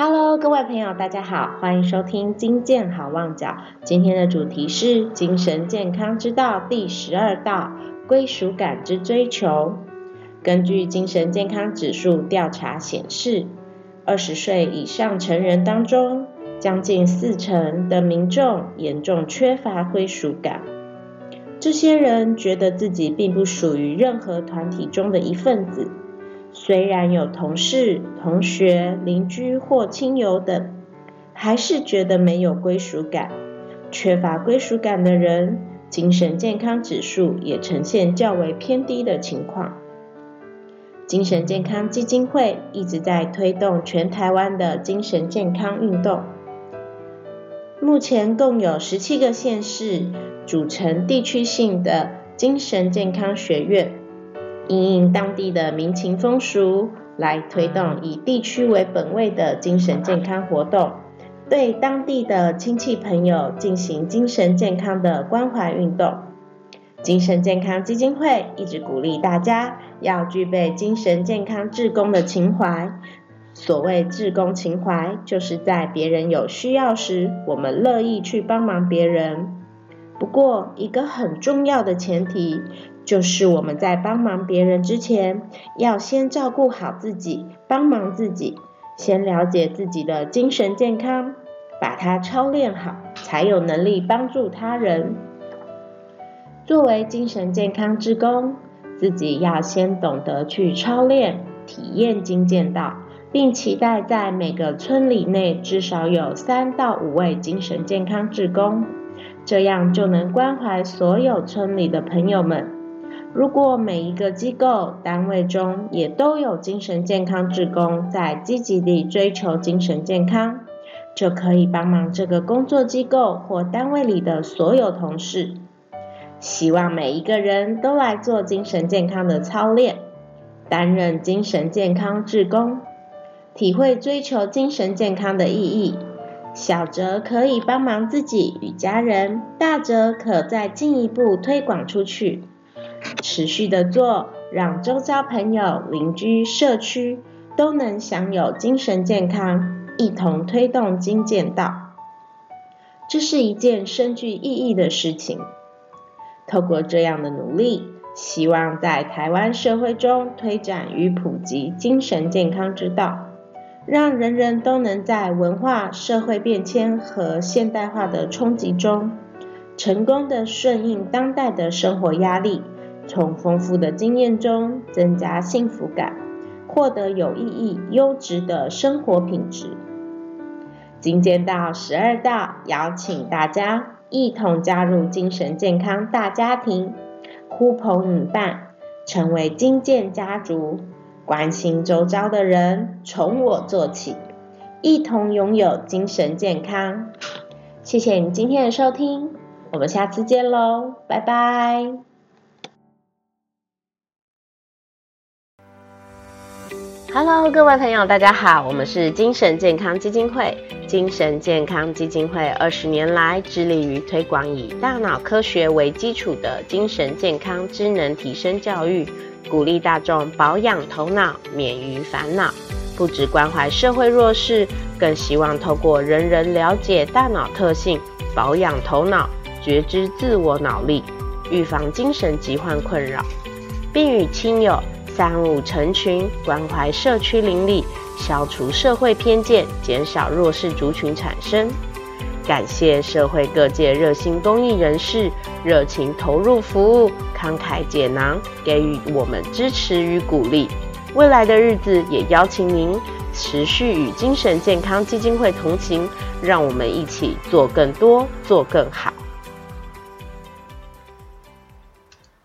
Hello，各位朋友，大家好，欢迎收听金健好望角。今天的主题是精神健康之道第十二道归属感之追求。根据精神健康指数调查显示，二十岁以上成人当中，将近四成的民众严重缺乏归属感。这些人觉得自己并不属于任何团体中的一份子。虽然有同事、同学、邻居或亲友等，还是觉得没有归属感。缺乏归属感的人，精神健康指数也呈现较为偏低的情况。精神健康基金会一直在推动全台湾的精神健康运动。目前共有十七个县市组成地区性的精神健康学院。因应当地的民情风俗，来推动以地区为本位的精神健康活动，对当地的亲戚朋友进行精神健康的关怀运动。精神健康基金会一直鼓励大家要具备精神健康志工的情怀。所谓志工情怀，就是在别人有需要时，我们乐意去帮忙别人。不过，一个很重要的前提。就是我们在帮忙别人之前，要先照顾好自己，帮忙自己，先了解自己的精神健康，把它操练好，才有能力帮助他人。作为精神健康之工，自己要先懂得去操练、体验精健道，并期待在每个村里内至少有三到五位精神健康志工，这样就能关怀所有村里的朋友们。如果每一个机构单位中也都有精神健康职工在积极地追求精神健康，就可以帮忙这个工作机构或单位里的所有同事。希望每一个人都来做精神健康的操练，担任精神健康职工，体会追求精神健康的意义。小则可以帮忙自己与家人，大则可再进一步推广出去。持续的做，让周遭朋友、邻居、社区都能享有精神健康，一同推动精健道。这是一件深具意义的事情。透过这样的努力，希望在台湾社会中推展与普及精神健康之道，让人人都能在文化、社会变迁和现代化的冲击中，成功的顺应当代的生活压力。从丰富的经验中增加幸福感，获得有意义、优质的生活品质。精简到十二道，邀请大家一同加入精神健康大家庭，呼朋引伴，成为金健家族，关心周遭的人，从我做起，一同拥有精神健康。谢谢你今天的收听，我们下次见喽，拜拜。Hello，各位朋友，大家好，我们是精神健康基金会。精神健康基金会二十年来致力于推广以大脑科学为基础的精神健康知能提升教育，鼓励大众保养头脑，免于烦恼。不只关怀社会弱势，更希望透过人人了解大脑特性，保养头脑，觉知自我脑力，预防精神疾患困扰，并与亲友。三五成群，关怀社区邻里，消除社会偏见，减少弱势族群产生。感谢社会各界热心公益人士，热情投入服务，慷慨解囊，给予我们支持与鼓励。未来的日子，也邀请您持续与精神健康基金会同行，让我们一起做更多，做更好。